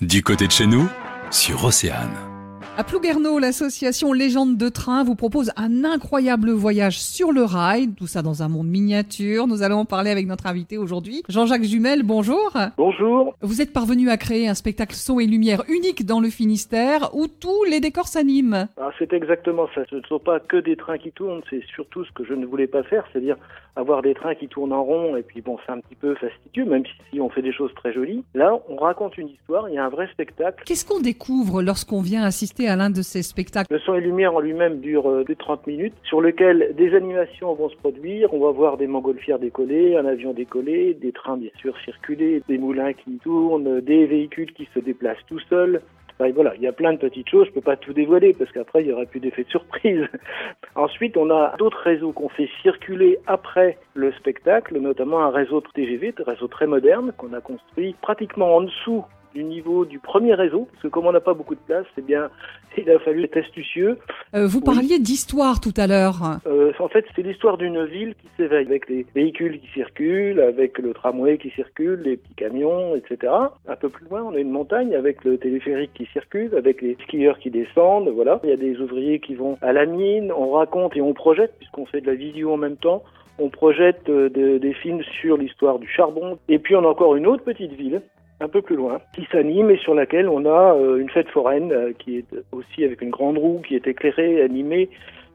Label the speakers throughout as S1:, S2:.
S1: Du côté de chez nous, sur Océane.
S2: À Plouguerneau, l'association Légende de Train vous propose un incroyable voyage sur le rail, tout ça dans un monde miniature. Nous allons en parler avec notre invité aujourd'hui, Jean-Jacques Jumel, bonjour.
S3: Bonjour.
S2: Vous êtes parvenu à créer un spectacle son et lumière unique dans le Finistère où tous les décors s'animent.
S3: Ah, c'est exactement ça. Ce ne sont pas que des trains qui tournent, c'est surtout ce que je ne voulais pas faire, c'est-à-dire avoir des trains qui tournent en rond et puis bon, c'est un petit peu fastidieux, même si on fait des choses très jolies. Là, on raconte une histoire, il y a un vrai spectacle.
S2: Qu'est-ce qu'on découvre lorsqu'on vient assister à l'un de ces spectacles
S3: Le son et lumière en lui-même dure plus de 30 minutes, sur lequel des animations vont se produire. On va voir des montgolfières décoller, un avion décoller, des trains bien sûr circuler, des moulins qui tournent, des véhicules qui se déplacent tout seuls. Enfin, voilà, il y a plein de petites choses, je peux pas tout dévoiler parce qu'après il y aura plus d'effet de surprise. Ensuite, on a d'autres réseaux qu'on fait circuler après le spectacle, notamment un réseau TGV, un réseau très moderne qu'on a construit pratiquement en dessous du niveau du premier réseau, parce que comme on n'a pas beaucoup de place, c'est bien, il a fallu être astucieux.
S2: Euh, vous parliez d'histoire tout à l'heure.
S3: Euh, en fait, c'est l'histoire d'une ville qui s'éveille, avec les véhicules qui circulent, avec le tramway qui circule, les petits camions, etc. Un peu plus loin, on a une montagne avec le téléphérique qui circule, avec les skieurs qui descendent, voilà. Il y a des ouvriers qui vont à la mine, on raconte et on projette, puisqu'on fait de la vidéo en même temps. On projette euh, de- des films sur l'histoire du charbon. Et puis on a encore une autre petite ville un peu plus loin, qui s'anime et sur laquelle on a euh, une fête foraine euh, qui est aussi avec une grande roue qui est éclairée, animée.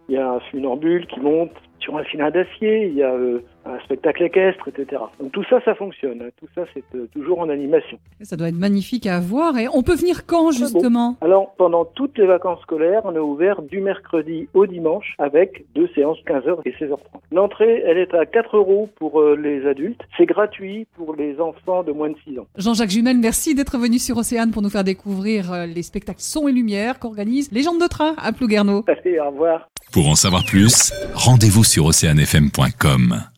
S3: Il y a un funambule qui monte sur un filin d'acier, il y a euh, un spectacle équestre, etc. Donc tout ça, ça fonctionne. hein. Tout ça, c'est euh, toujours en animation.
S2: Ça doit être magnifique à voir. Et on peut venir quand justement?
S3: Alors, pendant toutes les vacances scolaires, on est ouvert du mercredi au dimanche avec deux séances 15h et 16h30. L'entrée, elle est à 4 euros pour euh, les adultes. C'est gratuit pour les enfants de moins de 6 ans.
S2: Jean-Jacques Jumel, merci d'être venu sur Océane pour nous faire découvrir les spectacles son et lumière qu'organise Légende de Train à Plouguerneau.
S3: Allez, au revoir.
S1: Pour en savoir plus, rendez-vous sur oceanfm.com.